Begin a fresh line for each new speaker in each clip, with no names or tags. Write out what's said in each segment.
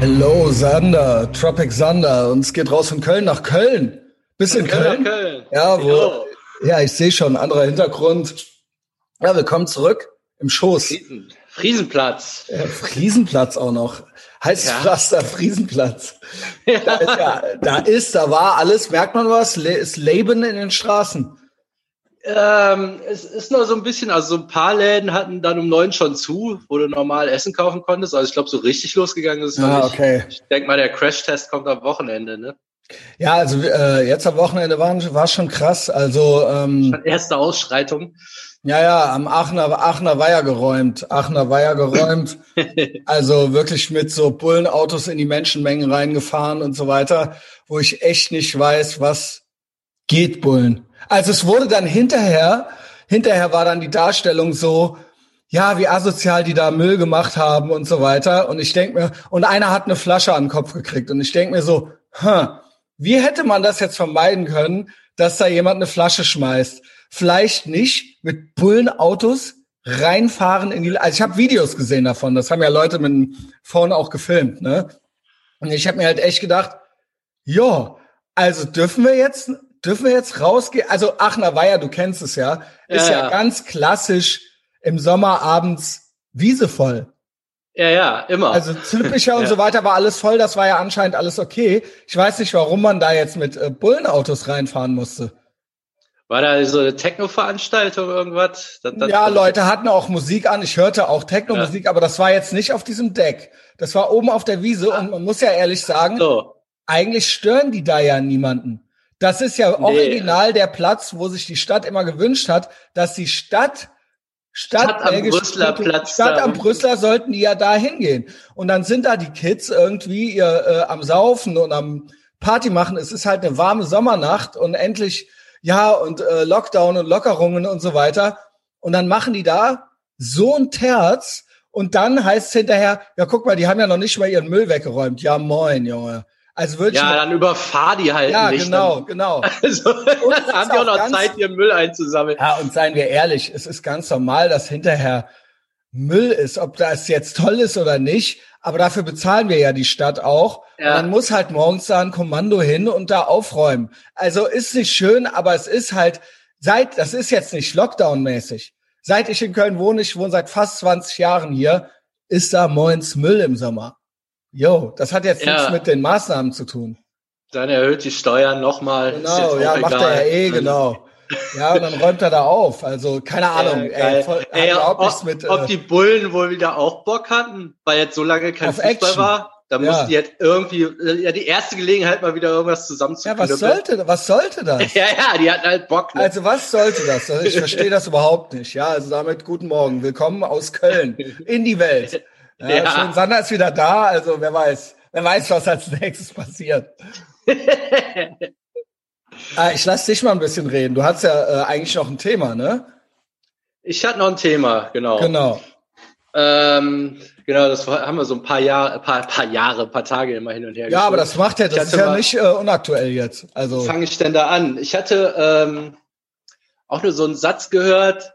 Hello, Sander, Tropic Sander. Und es geht raus von Köln nach Köln. Bist du in Köln?
Köln.
Ja, wo, ja, ich sehe schon, anderer Hintergrund. Ja, willkommen zurück im Schoß.
Friesen, Friesenplatz.
Ja, Friesenplatz auch noch. Heißt
Ja.
Pflaster Friesenplatz. Da ist, ja, da ist, da war alles, merkt man was? Le ist Leben in den Straßen.
Ähm, es ist nur so ein bisschen, also so ein paar Läden hatten dann um neun schon zu, wo du normal Essen kaufen konntest. Also ich glaube, so richtig losgegangen ist es
Ja,
nicht.
okay.
Ich denke mal, der Crash-Test kommt am Wochenende, ne?
Ja, also äh, jetzt am Wochenende war, war schon krass. Also ähm,
Erste Ausschreitung.
ja, ja, am Aachener, Aachener Weiher geräumt. Aachener Weiher geräumt. Also wirklich mit so Bullenautos in die Menschenmengen reingefahren und so weiter, wo ich echt nicht weiß, was geht Bullen. Also es wurde dann hinterher, hinterher war dann die Darstellung so, ja, wie asozial die da Müll gemacht haben und so weiter. Und ich denk mir, und einer hat eine Flasche an den Kopf gekriegt. Und ich denk mir so, hm, wie hätte man das jetzt vermeiden können, dass da jemand eine Flasche schmeißt? Vielleicht nicht mit Bullenautos reinfahren in die. Also ich habe Videos gesehen davon. Das haben ja Leute mit Phone auch gefilmt, ne? Und ich habe mir halt echt gedacht, ja, also dürfen wir jetzt, dürfen wir jetzt rausgehen? Also Aachener Weiher, du kennst es ja, ist
Ja,
ja,
ja.
ganz klassisch im Sommer abends Wiese voll.
Ja, ja, immer.
Also Zülpicher und
Ja.
so weiter war alles voll, das war ja anscheinend alles okay. Ich weiß nicht, warum man da jetzt mit äh, Bullenautos reinfahren musste.
War da so eine Techno-Veranstaltung irgendwas? Das, das,
ja, Leute hatten auch Musik an. Ich hörte auch Techno-Musik, aber das war jetzt nicht auf diesem Deck. Das war oben auf der Wiese und man muss ja ehrlich sagen,
So.
eigentlich stören die da ja niemanden. Das ist ja
Nee.
original der Platz, wo sich die Stadt immer gewünscht hat, dass die Stadt Stadt,
Stadt am Brüsseler Platz
Stadt
da
am Brüsseler sollten die ja da hingehen. Und dann sind da die Kids irgendwie ihr, äh, am Saufen und am Party machen. Es ist halt eine warme Sommernacht und endlich, ja, und äh, Lockdown und Lockerungen und so weiter. Und dann machen die da so ein Terz und dann heißt es hinterher, ja, guck mal, die haben ja noch nicht mal ihren Müll weggeräumt. Ja, moin, Junge. Also wirklich.
Ja, dann überfahr die halt
ja
nicht.
genau, genau.
Dann, also,
ist
haben die auch noch
ganz-
Zeit, ihren Müll einzusammeln.
Ja, und seien wir ehrlich, es ist ganz normal, dass hinterher Müll ist, ob das jetzt toll ist oder nicht. Aber dafür bezahlen wir ja die Stadt auch.
Ja.
Und dann muss halt morgens da ein Kommando hin und da aufräumen. Also ist nicht schön, aber es ist halt, seit, das ist jetzt nicht Lockdown-mäßig. Seit ich in Köln wohne, ich wohne seit fast 20 Jahren hier, ist da moins Müll im Sommer. Jo, das hat jetzt
Ja.
nichts mit den Maßnahmen zu tun.
Dann erhöht die Steuern nochmal.
Genau, ja, macht er ja eh, genau. Ja, und dann räumt er da auf. Also, keine Ahnung,
geil.
ey, voll, hat
Ey, ob,
nichts mit.
ob
äh,
die Bullen wohl wieder auch Bock hatten, weil jetzt so lange kein Fußball
Action.
war. Da
Ja.
mussten die jetzt irgendwie, ja, die erste Gelegenheit mal wieder irgendwas
ja,
zusammenzuknüppeln.
was sollte, was sollte das?
Ja, ja, die hatten halt Bock. Ne?
Also, was sollte das? Also, ich verstehe das überhaupt nicht. Ja, also damit guten Morgen. Willkommen aus Köln in die Welt. Ja,
Ja.
Schön, Sander ist wieder da. Also, wer weiß, wer weiß, was als nächstes passiert. ah, ich lass dich mal ein bisschen reden. Du hast ja äh, eigentlich noch ein Thema, ne?
ich hatte noch ein Thema, genau.
Genau.
Ähm, genau, das haben wir so ein paar Jahre, paar, paar Jahre, paar Tage immer hin und her.
Ja, aber
geschoben.
das macht ja, das ist ja
mal-
nicht äh, unaktuell jetzt. Also,
fange ich denn da an? Ich hatte ähm, auch nur so einen Satz gehört.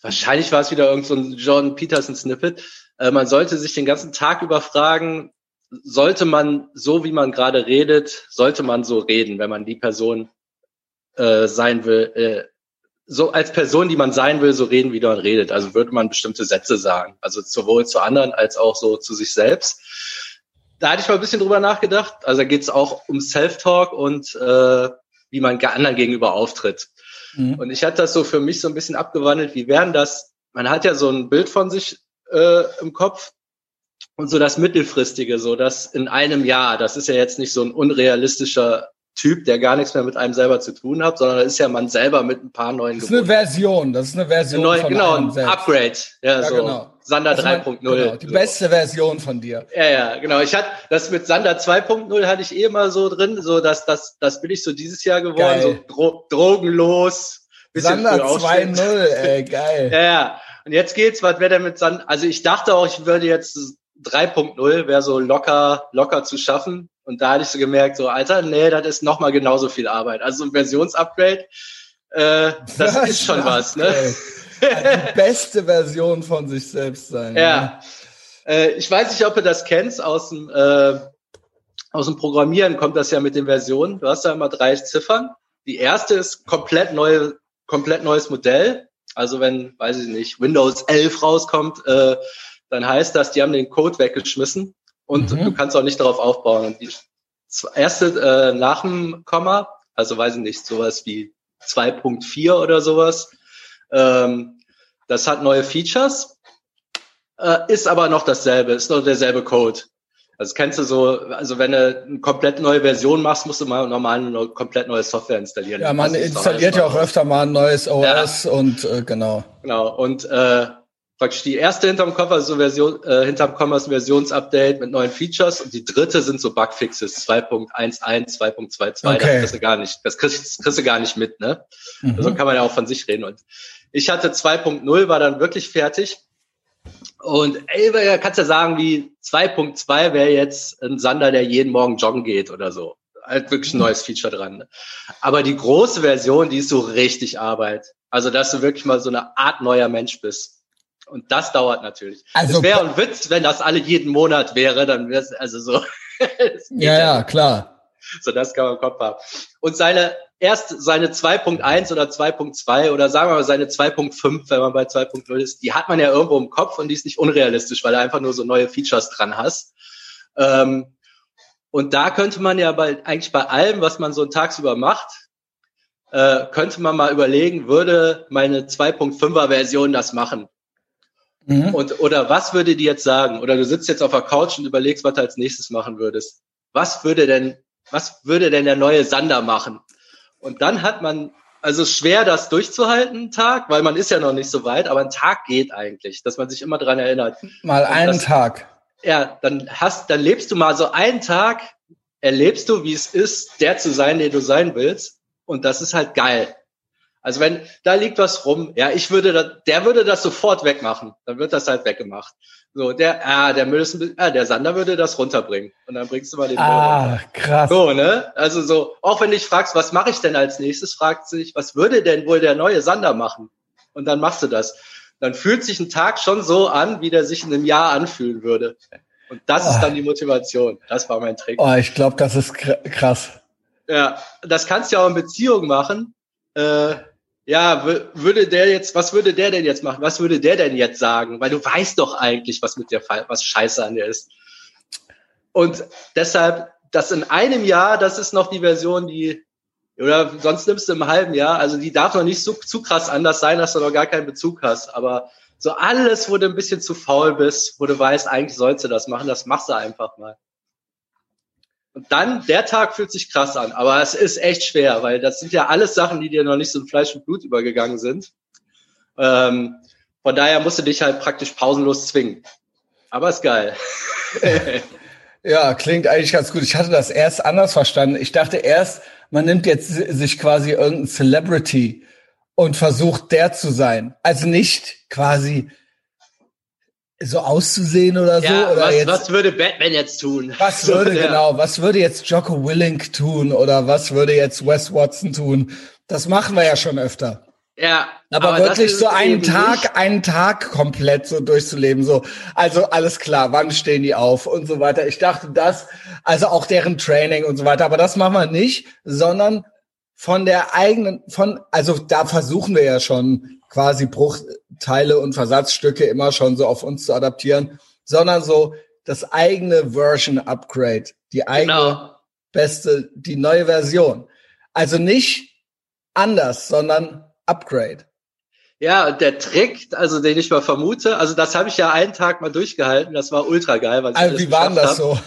Wahrscheinlich war es wieder irgend so ein John Peterson Snippet. Äh, man sollte sich den ganzen Tag über fragen, sollte man so, wie man gerade redet, sollte man so reden, wenn man die Person äh, sein will, äh, so als Person, die man sein will, so reden, wie man redet. Also würde man bestimmte Sätze sagen. Also sowohl zu anderen als auch so zu sich selbst. Da hatte ich mal ein bisschen drüber nachgedacht. Also da geht es auch um Self-Talk und äh, wie man anderen gegenüber auftritt.
mhm.
Und ich hatte das so für mich so ein bisschen abgewandelt. Wie wären das? Man hat ja so ein Bild von sich äh, im Kopf und so das mittelfristige, so das in einem Jahr. Das ist ja jetzt nicht so ein unrealistischer Typ, der gar nichts mehr mit einem selber zu tun hat, sondern das ist ja man selber mit ein paar neuen
das ist eine
Geburten.
Version. Das ist eine Version
Neu,
von
genau,
einem
ein
selbst.
Upgrade. Ja,
Ja,
so
genau.
Sander
Also man-
3.0.
Genau, die
so.
beste Version von dir.
Ja, ja, genau. Ich hatte das mit Sander 2.0 hatte ich eh immer so drin, so dass das das bin ich so dieses Jahr geworden,
Geil.
so dro drogenlos,
Sander
früh aufstehen.
2.0, ey, geil.
Ja, ja. Und jetzt geht's, was wäre denn mit Sander? Also ich dachte auch, ich würde jetzt 3.0 wäre so locker locker zu schaffen und da hatte ich so gemerkt, so Alter, nee, das ist noch mal genauso viel Arbeit. Also ein Versionsupgrade, äh, das ist schon was, ne?
Also die beste Version von sich selbst sein.
Ja. Äh, ich weiß nicht, ob du das kennst aus dem, äh, aus dem Programmieren kommt das ja mit den Versionen. Du hast da immer drei Ziffern. Die erste ist komplett neue, komplett neues Modell. Also wenn, weiß ich nicht, Windows 11 rauskommt, äh, dann heißt das, die haben den Code weggeschmissen und mhm. du kannst auch nicht darauf aufbauen. Und die erste äh, nach dem Komma, also weiß ich nicht, sowas wie 2.4 oder sowas, ähm, das hat neue Features, äh, ist aber noch dasselbe, ist noch derselbe Code. Also kennst du so, also wenn du eine komplett neue Version machst, musst du mal normal eine komplett neue Software installieren.
Ja, man installiert ja auch öfter mal ein neues OS ja. und äh, genau.
Genau. Und äh, praktisch die erste hinterm Komma, also Version, äh, hinterm Komma ist ein Versionsupdate mit neuen Features und die dritte sind so Bugfixes 2.11, 2.22. Okay. Das kriegst du gar nicht, das kriegst, das kriegst du gar nicht mit, ne? Mhm. Also kann man ja auch von sich reden. Und ich hatte 2.0, war dann wirklich fertig. Und ey, kannst ja sagen, wie 2.2 wäre jetzt ein Sander, der jeden Morgen joggen geht oder so. Halt wirklich ein neues Feature dran. Ne? Aber die große Version, die ist so richtig Arbeit. Also, dass du wirklich mal so eine Art neuer Mensch bist. Und das dauert natürlich. Also es wäre ein Witz, wenn das alle jeden Monat wäre, dann wäre es also so.
ja, ja, klar.
So, das kann man im Kopf haben. Und seine erst seine 2.1 oder 2.2 oder sagen wir mal seine 2.5, wenn man bei 2.0 ist, die hat man ja irgendwo im Kopf und die ist nicht unrealistisch, weil du einfach nur so neue Features dran hast. Ähm, und da könnte man ja bei, eigentlich bei allem, was man so tagsüber macht, äh, könnte man mal überlegen, würde meine 2.5er Version das machen? Mhm. Und, oder was würde die jetzt sagen? Oder du sitzt jetzt auf der Couch und überlegst, was du als nächstes machen würdest. Was würde denn, was würde denn der neue Sander machen? Und dann hat man, also schwer das durchzuhalten, einen Tag, weil man ist ja noch nicht so weit, aber ein Tag geht eigentlich, dass man sich immer dran erinnert.
Mal einen das, Tag.
Ja, dann hast, dann lebst du mal so einen Tag, erlebst du, wie es ist, der zu sein, der du sein willst. Und das ist halt geil. Also wenn da liegt was rum, ja, ich würde, da, der würde das sofort wegmachen. Dann wird das halt weggemacht. So, der, ah, der Müll ist ein bisschen, ah, der Sander würde das runterbringen. Und dann bringst du mal den
Müll ah, runter. krass.
So, ne? Also so, auch wenn du dich fragst, was mache ich denn als nächstes, fragt sich, was würde denn wohl der neue Sander machen? Und dann machst du das. Dann fühlt sich ein Tag schon so an, wie der sich in einem Jahr anfühlen würde. Und das oh. ist dann die Motivation. Das war mein Trick.
Oh, ich glaube, das ist krass.
Ja, das kannst du ja auch in Beziehungen machen. Äh, ja, würde der jetzt, was würde der denn jetzt machen? Was würde der denn jetzt sagen? Weil du weißt doch eigentlich, was mit Fall, was scheiße an der ist. Und deshalb, das in einem Jahr, das ist noch die Version, die, oder sonst nimmst du im halben Jahr, also die darf noch nicht so zu krass anders sein, dass du noch gar keinen Bezug hast. Aber so alles, wo du ein bisschen zu faul bist, wo du weißt, eigentlich sollst du das machen, das machst du einfach mal. Und dann, der Tag fühlt sich krass an, aber es ist echt schwer, weil das sind ja alles Sachen, die dir noch nicht so in Fleisch und Blut übergegangen sind. Ähm, von daher musst du dich halt praktisch pausenlos zwingen. Aber ist geil.
ja, klingt eigentlich ganz gut. Ich hatte das erst anders verstanden. Ich dachte erst, man nimmt jetzt sich quasi irgendein Celebrity und versucht der zu sein. Also nicht quasi so auszusehen oder so? Ja, oder
was,
jetzt,
was würde Batman jetzt tun?
Was würde, ja. genau, was würde jetzt Jocko Willink tun oder was würde jetzt Wes Watson tun? Das machen wir ja schon öfter.
Ja.
Aber, aber wirklich so einen Tag, nicht. einen Tag komplett so durchzuleben, so. Also alles klar, wann stehen die auf und so weiter. Ich dachte das, also auch deren Training und so weiter, aber das machen wir nicht, sondern von der eigenen, von, also da versuchen wir ja schon quasi Bruchteile und Versatzstücke immer schon so auf uns zu adaptieren, sondern so das eigene Version Upgrade, die eigene genau. beste, die neue Version. Also nicht anders, sondern Upgrade.
Ja, der Trick, also den ich mal vermute, also das habe ich ja einen Tag mal durchgehalten, das war ultra geil.
Weil also wie war das so?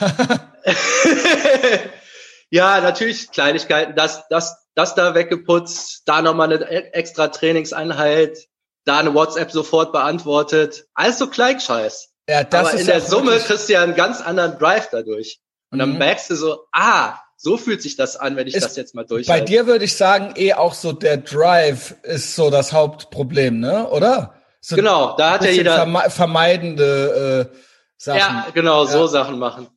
ja, natürlich Kleinigkeiten, das, das das da weggeputzt, da nochmal eine e-, extra Trainingseinheit, da eine WhatsApp sofort beantwortet. Alles so Kleinscheiß. Ja, das Aber ist in der Summe kriegst du ja einen ganz anderen Drive dadurch. Und dann mhm. merkst du so, ah, so fühlt sich das an, wenn ich ist, das jetzt mal durchhalte.
Bei dir würde ich sagen, eh auch so der Drive ist so das Hauptproblem, ne? Oder? So
genau, da hat ja jeder
vermeidende äh, Sachen. Ja,
genau, ja. so Sachen machen.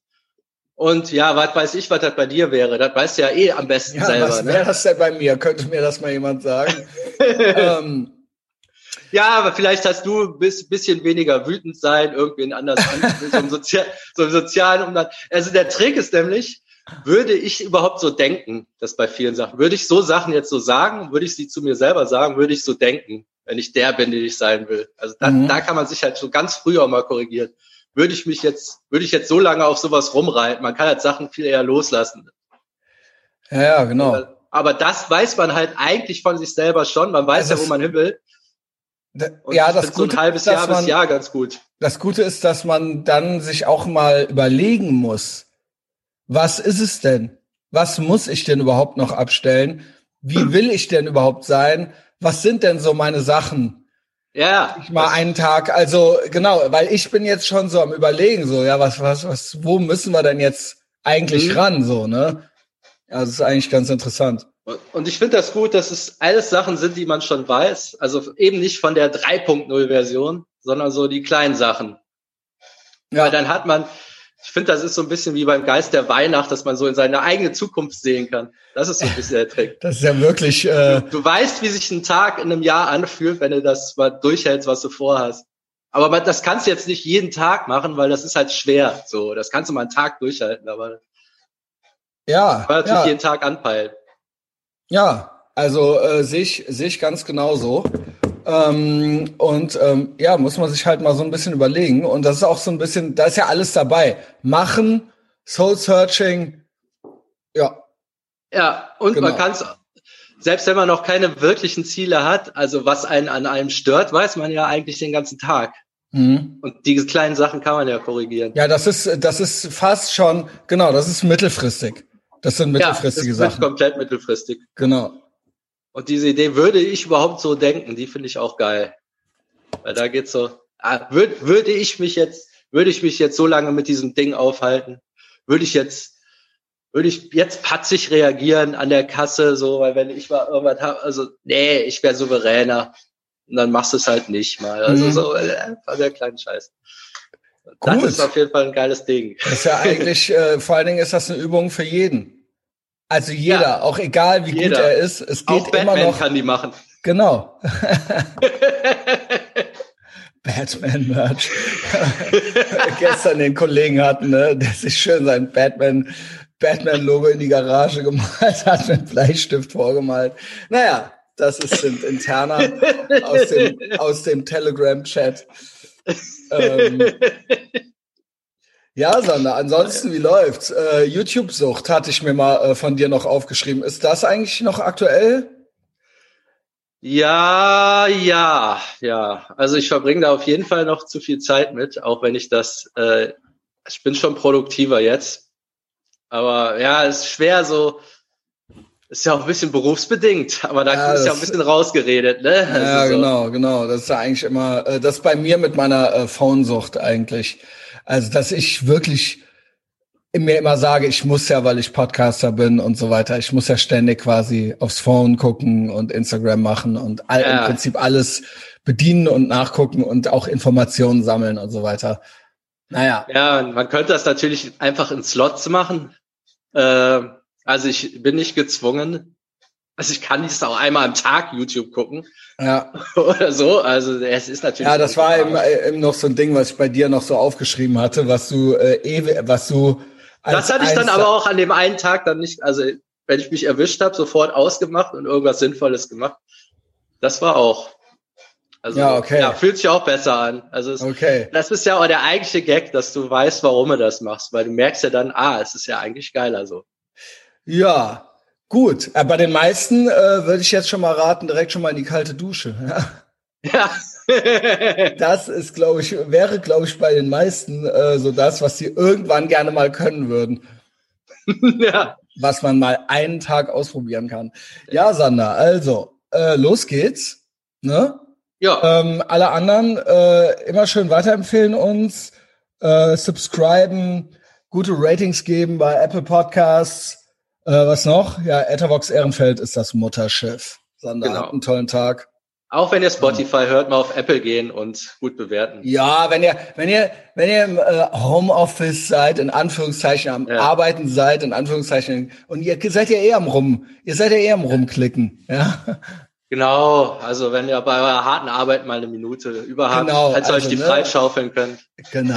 Und ja, was weiß ich, was das bei dir wäre? Das weißt du ja eh am besten ja, selber.
Was wäre ne? das denn bei mir? Könnte mir das mal jemand sagen? ähm,
Ja, aber vielleicht hast du ein bisschen weniger wütend sein, irgendwen anders an, so im, Sozial, so im sozialen Umgang. Also der Trick ist nämlich, würde ich überhaupt so denken, das bei vielen Sachen, würde ich so Sachen jetzt so sagen, würde ich sie zu mir selber sagen, würde ich so denken, wenn ich der bin, den ich sein will. Also da, mhm. da kann man sich halt so ganz früh auch mal korrigieren. Würde ich mich jetzt, würde ich jetzt so lange auf sowas rumreiten, man kann halt Sachen viel eher loslassen.
Ja, ja genau.
Aber, aber das weiß man halt eigentlich von sich selber schon, man weiß also ja, wo man hin will.
Und ja, das
Gute so ein halbes Jahr bis Jahr ganz gut.
Das Gute ist, dass man dann sich auch mal überlegen muss, was ist es denn? Was muss ich denn überhaupt noch abstellen? Wie will ich denn überhaupt sein? Was sind denn so meine Sachen?
Ja.
Ich mal einen Tag, also genau, weil ich bin jetzt schon so am überlegen, so, ja, was, was, was, wo müssen wir denn jetzt eigentlich mhm. ran, so, ne? Ja, das ist eigentlich ganz interessant.
Und ich finde das gut, dass es alles Sachen sind, die man schon weiß. Also eben nicht von der 3.0-Version, sondern so die kleinen Sachen. Ja. Weil dann hat man, ich finde, das ist so ein bisschen wie beim Geist der Weihnacht, dass man so in seine eigene Zukunft sehen kann. Das ist so ein bisschen der Trick.
Das ist ja wirklich. Äh
du, weißt, wie sich ein Tag in einem Jahr anfühlt, wenn du das mal durchhältst, was du vorhast. Aber man, das kannst du jetzt nicht jeden Tag machen, weil das ist halt schwer. So, das kannst du mal einen Tag durchhalten, aber
ja,
man natürlich ja. jeden Tag anpeilen.
Ja, also äh, sehe ich, seh ich ganz genauso. Ähm, und ähm, ja, muss man sich halt mal so ein bisschen überlegen. Und das ist auch so ein bisschen, da ist ja alles dabei. Machen, Soul Searching, ja.
Ja, und genau. man kann es, selbst wenn man noch keine wirklichen Ziele hat, also was einen an einem stört, weiß man ja eigentlich den ganzen Tag. Mhm. Und diese kleinen Sachen kann man ja korrigieren.
Ja, das ist, das ist fast schon, genau, das ist mittelfristig. Das sind mittelfristige ja, das Sachen.
komplett mittelfristig.
Genau.
Und diese Idee würde ich überhaupt so denken, die finde ich auch geil. Weil da geht's so, ah, würde, würde ich mich jetzt, würde ich mich jetzt so lange mit diesem Ding aufhalten, würde ich jetzt, würde ich jetzt patzig reagieren an der Kasse, so, weil wenn ich mal irgendwas habe, also, nee, ich wäre souveräner. Und dann machst du es halt nicht mal. Also mhm. so, äh, der kleinen Scheiß. Das Gut. ist auf jeden Fall ein geiles Ding.
Das ist ja eigentlich, äh, vor allen Dingen ist das eine Übung für jeden. Also jeder, ja, auch egal wie jeder. gut er ist, es geht auch immer noch.
kann die machen.
Genau. Batman-Merch. Gestern den Kollegen hatten, ne, der sich schön sein Batman, Batman-Logo in die Garage gemalt hat, mit Bleistift vorgemalt. Naja, das ist sind interner aus dem, aus dem Telegram-Chat ähm, ja, Sander, ansonsten, wie läuft's? Äh, YouTube-Sucht hatte ich mir mal äh, von dir noch aufgeschrieben. Ist das eigentlich noch aktuell?
Ja, ja, ja. Also ich verbringe da auf jeden Fall noch zu viel Zeit mit, auch wenn ich das, äh, ich bin schon produktiver jetzt. Aber ja, es ist schwer so, ist ja auch ein bisschen berufsbedingt, aber da ja, ist ja auch ein bisschen rausgeredet, ne?
Also ja, so. genau, genau. Das ist ja eigentlich immer, äh, das bei mir mit meiner äh, Phonesucht eigentlich. Also, dass ich wirklich mir immer sage, ich muss ja, weil ich Podcaster bin und so weiter, ich muss ja ständig quasi aufs Phone gucken und Instagram machen und all, ja. im Prinzip alles bedienen und nachgucken und auch Informationen sammeln und so weiter. Naja.
Ja, man könnte das natürlich einfach in Slots machen. Äh, also ich bin nicht gezwungen. Also ich kann nicht auch einmal am Tag YouTube gucken.
Ja.
Oder so. Also es ist natürlich.
Ja, das war eben, äh, eben, noch so ein Ding, was ich bei dir noch so aufgeschrieben hatte, was du äh, was du.
das hatte ich dann aber auch an dem einen Tag dann nicht, also wenn ich mich erwischt habe, sofort ausgemacht und irgendwas Sinnvolles gemacht. Das war auch. Also ja, okay. ja, fühlt sich auch besser an. Also es,
okay.
das ist ja auch der eigentliche Gag, dass du weißt, warum du das machst, weil du merkst ja dann, ah, es ist ja eigentlich geiler so.
Ja, gut. Äh, bei den meisten äh, würde ich jetzt schon mal raten, direkt schon mal in die kalte Dusche.
Ja.
das ist, glaube ich, wäre, glaube ich, bei den meisten äh, so das, was sie irgendwann gerne mal können würden.
ja.
Was man mal einen Tag ausprobieren kann. Ja, Sander, also, äh, los geht's. Ne?
Ja.
Ähm, alle anderen äh, immer schön weiterempfehlen uns, äh, subscriben, gute Ratings geben bei Apple Podcasts. Äh, was noch? Ja, Etherbox Ehrenfeld ist das Mutterschiff. Sander, genau. einen tollen Tag.
Auch wenn ihr ähm, Spotify hört, mal auf Apple gehen und gut bewerten.
Ja, wenn ihr, wenn ihr, wenn ihr im Homeoffice seid, in Anführungszeichen am ja. Arbeiten seid, in Anführungszeichen, und ihr seid ja eher am Rum, ihr seid ja eher am Rumklicken, ja.
Genau, also wenn ihr bei eurer harten Arbeit mal eine Minute überhabt, genau, als ihr also, euch die ne, freischaufeln könnt.
Genau,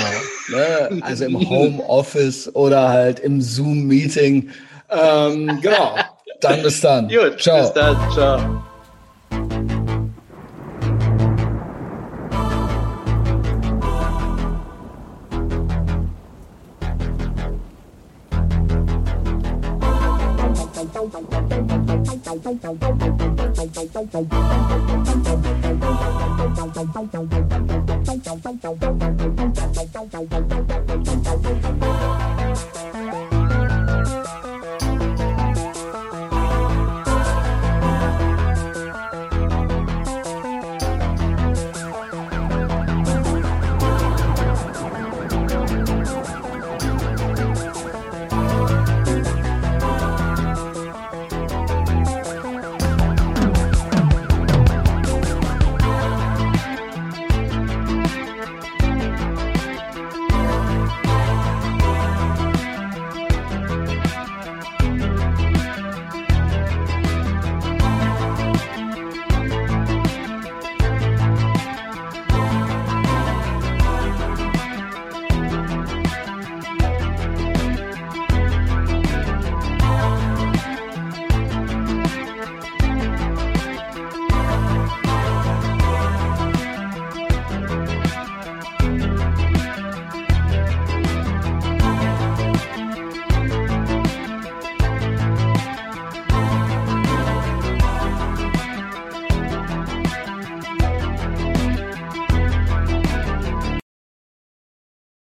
ne, also im Homeoffice oder halt im Zoom-Meeting ähm, genau. Dann bis dann.
Gut, ciao. bis dann. Ciao. Bye.